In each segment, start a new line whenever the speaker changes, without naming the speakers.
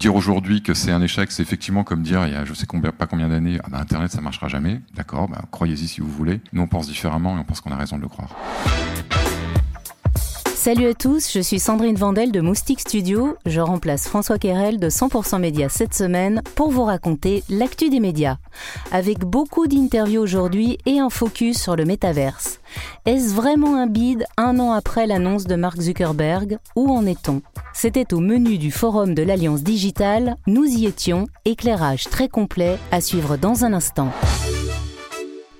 Dire aujourd'hui que c'est un échec, c'est effectivement comme dire il y a je sais pas combien d'années, ah bah, Internet ça marchera jamais. D'accord, bah, croyez-y si vous voulez. Nous on pense différemment et on pense qu'on a raison de le croire.
Salut à tous, je suis Sandrine Vandel de Moustique Studio. Je remplace François Querel de 100% Médias cette semaine pour vous raconter l'actu des médias. Avec beaucoup d'interviews aujourd'hui et un focus sur le métaverse. Est-ce vraiment un bid un an après l'annonce de Mark Zuckerberg? Où en est-on? C'était au menu du forum de l'Alliance Digitale. Nous y étions. Éclairage très complet à suivre dans un instant.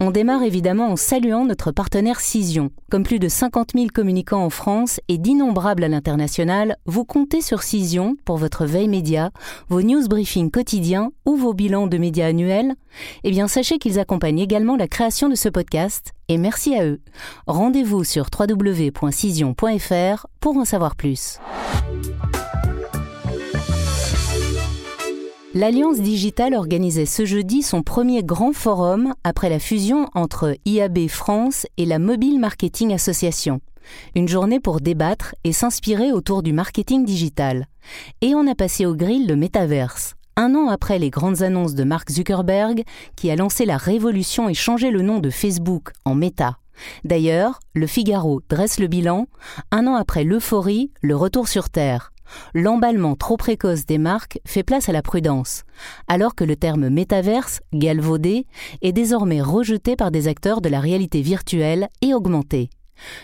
On démarre évidemment en saluant notre partenaire Cision. Comme plus de 50 000 communicants en France et d'innombrables à l'international, vous comptez sur Cision pour votre veille média, vos news briefings quotidiens ou vos bilans de médias annuels. Eh bien, sachez qu'ils accompagnent également la création de ce podcast et merci à eux. Rendez-vous sur www.cision.fr pour en savoir plus. L'Alliance digitale organisait ce jeudi son premier grand forum après la fusion entre IAB France et la Mobile Marketing Association. Une journée pour débattre et s'inspirer autour du marketing digital. Et on a passé au grill le métaverse. Un an après les grandes annonces de Mark Zuckerberg, qui a lancé la révolution et changé le nom de Facebook en Meta. D'ailleurs, le Figaro dresse le bilan, un an après l'euphorie, le retour sur Terre l'emballement trop précoce des marques fait place à la prudence, alors que le terme métaverse, galvaudé, est désormais rejeté par des acteurs de la réalité virtuelle et augmentée.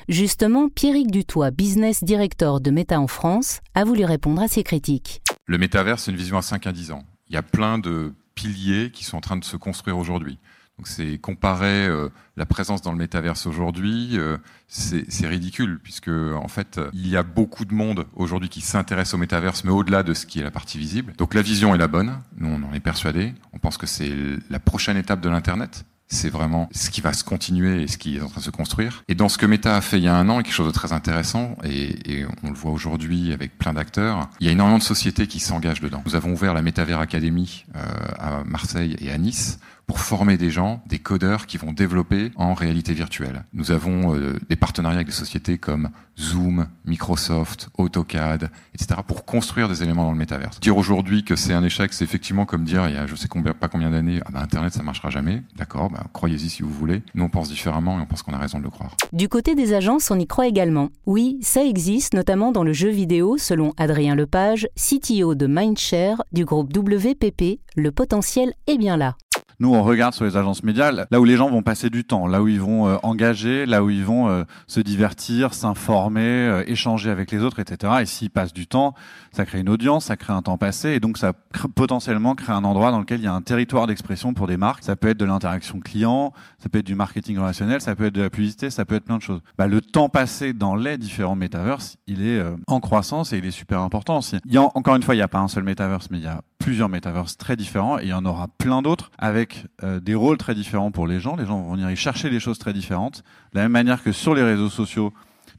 Justement, Pierrick Dutoit, business director de Meta en France, a voulu répondre à ces critiques.
Le métaverse, c'est une vision à 5 à 10 ans. Il y a plein de piliers qui sont en train de se construire aujourd'hui. Donc c'est comparer euh, la présence dans le métaverse aujourd'hui, euh, c'est ridicule puisque en fait il y a beaucoup de monde aujourd'hui qui s'intéresse au métaverse, mais au-delà de ce qui est la partie visible. Donc la vision est la bonne, nous on en est persuadé. On pense que c'est la prochaine étape de l'internet. C'est vraiment ce qui va se continuer et ce qui est en train de se construire. Et dans ce que Meta a fait il y a un an, quelque chose de très intéressant, et, et on le voit aujourd'hui avec plein d'acteurs, il y a énormément de sociétés qui s'engagent dedans. Nous avons ouvert la Metaverse Academy euh, à Marseille et à Nice pour former des gens, des codeurs qui vont développer en réalité virtuelle. Nous avons euh, des partenariats avec des sociétés comme Zoom, Microsoft, AutoCAD, etc. pour construire des éléments dans le métaverse. Dire aujourd'hui que c'est un échec, c'est effectivement comme dire il y a je sais pas combien d'années, ah bah, Internet ça marchera jamais. D'accord, bah, croyez-y si vous voulez. Nous on pense différemment et on pense qu'on a raison de le croire.
Du côté des agences, on y croit également. Oui, ça existe, notamment dans le jeu vidéo, selon Adrien Lepage, CTO de Mindshare du groupe WPP. Le potentiel est bien là.
Nous, on regarde sur les agences médias là où les gens vont passer du temps, là où ils vont euh, engager, là où ils vont euh, se divertir, s'informer, euh, échanger avec les autres, etc. Et s'ils passent du temps, ça crée une audience, ça crée un temps passé, et donc ça potentiellement crée un endroit dans lequel il y a un territoire d'expression pour des marques. Ça peut être de l'interaction client, ça peut être du marketing relationnel, ça peut être de la publicité, ça peut être plein de choses. Bah, le temps passé dans les différents métaverses, il est en croissance et il est super important aussi. Il y a, encore une fois, il n'y a pas un seul métaverse, mais il y a plusieurs métaverses très différents et il y en aura plein d'autres avec euh, des rôles très différents pour les gens. Les gens vont venir y chercher des choses très différentes. De la même manière que sur les réseaux sociaux,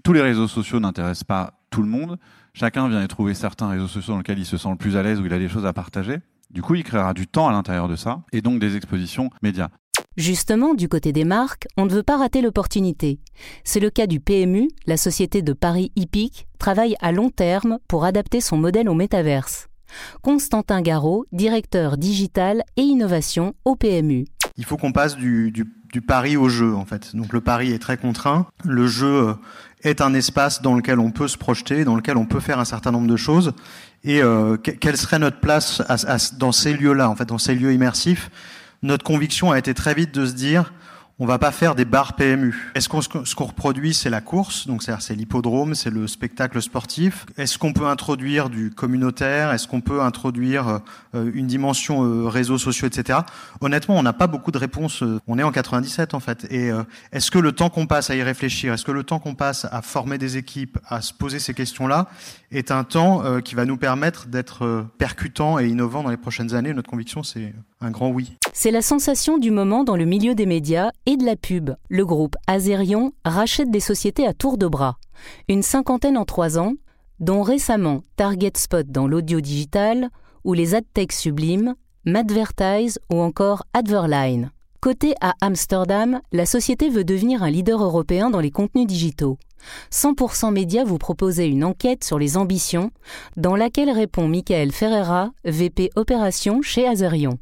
tous les réseaux sociaux n'intéressent pas tout le monde. Chacun vient y trouver certains réseaux sociaux dans lesquels il se sent le plus à l'aise, où il a des choses à partager. Du coup, il créera du temps à l'intérieur de ça et donc des expositions médias.
Justement, du côté des marques, on ne veut pas rater l'opportunité. C'est le cas du PMU, la société de Paris Hippique, travaille à long terme pour adapter son modèle au métaverse. Constantin Garot, directeur digital et innovation au PMU.
Il faut qu'on passe du, pari au jeu, en fait. Donc le pari est très contraint. Le jeu euh, est un espace dans lequel on peut se projeter, dans lequel on peut faire un certain nombre de choses. Et euh, quelle serait notre place dans ces lieux-là, en fait, dans ces lieux immersifs? Notre conviction a été très vite de se dire on va pas faire des bars PMU. Est-ce qu'on ce qu'on reproduit c'est la course, donc c'est l'hippodrome, c'est le spectacle sportif. Est-ce qu'on peut introduire du communautaire? Est-ce qu'on peut introduire euh, une dimension euh, réseaux sociaux, etc. Honnêtement, on n'a pas beaucoup de réponses. Euh, on est en 97 en fait. Et est-ce que le temps qu'on passe à y réfléchir, est-ce que le temps qu'on passe à former des équipes, à se poser ces questions-là, est un temps qui va nous permettre d'être percutant et innovant dans les prochaines années? Notre conviction, c'est un grand oui.
C'est la sensation du moment dans le milieu des médias et de la pub. Le groupe Azerion rachète des sociétés à tour de bras. Une cinquantaine en trois ans, dont récemment Target Spot dans l'audio digital ou les AdTech Sublime, Madvertise ou encore Adverline. Côté à Amsterdam, la société veut devenir un leader européen dans les contenus digitaux. 100% Média vous proposait une enquête sur les ambitions, dans laquelle répond Michael Ferreira, VP Opération chez Azerion.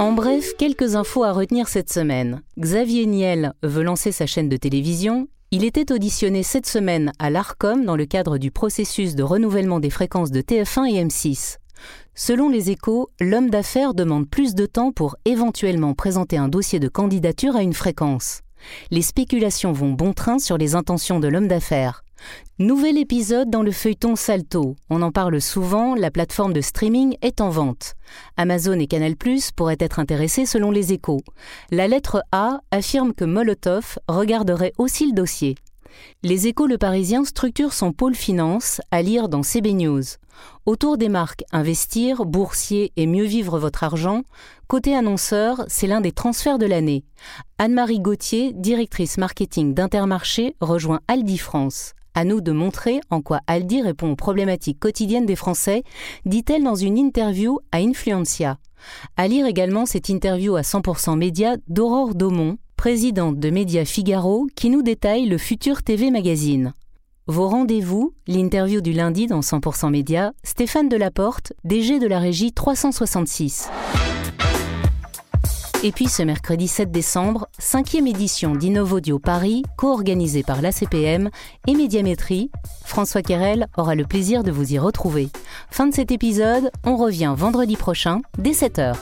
En bref, quelques infos à retenir cette semaine. Xavier Niel veut lancer sa chaîne de télévision. Il était auditionné cette semaine à l'ARCOM dans le cadre du processus de renouvellement des fréquences de TF1 et M6. Selon les échos, l'homme d'affaires demande plus de temps pour éventuellement présenter un dossier de candidature à une fréquence. Les spéculations vont bon train sur les intentions de l'homme d'affaires. Nouvel épisode dans le feuilleton Salto. On en parle souvent, la plateforme de streaming est en vente. Amazon et Canal pourraient être intéressés selon les échos. La lettre A affirme que Molotov regarderait aussi le dossier. Les échos Le Parisien structure son pôle finance à lire dans CB News. Autour des marques Investir, Boursier et Mieux vivre votre argent, côté annonceur, c'est l'un des transferts de l'année. Anne-Marie Gauthier, directrice marketing d'Intermarché, rejoint Aldi France. À nous de montrer en quoi Aldi répond aux problématiques quotidiennes des Français, dit-elle dans une interview à Influencia. À lire également cette interview à 100% Média d'Aurore Daumont, présidente de Média Figaro, qui nous détaille le futur TV Magazine. Vos rendez-vous, l'interview du lundi dans 100% Média, Stéphane Delaporte, DG de la régie 366. Et puis ce mercredi 7 décembre, cinquième édition d'Innovodio Paris, co-organisée par l'ACPM et Médiamétrie. François Querel aura le plaisir de vous y retrouver. Fin de cet épisode, on revient vendredi prochain dès 7h.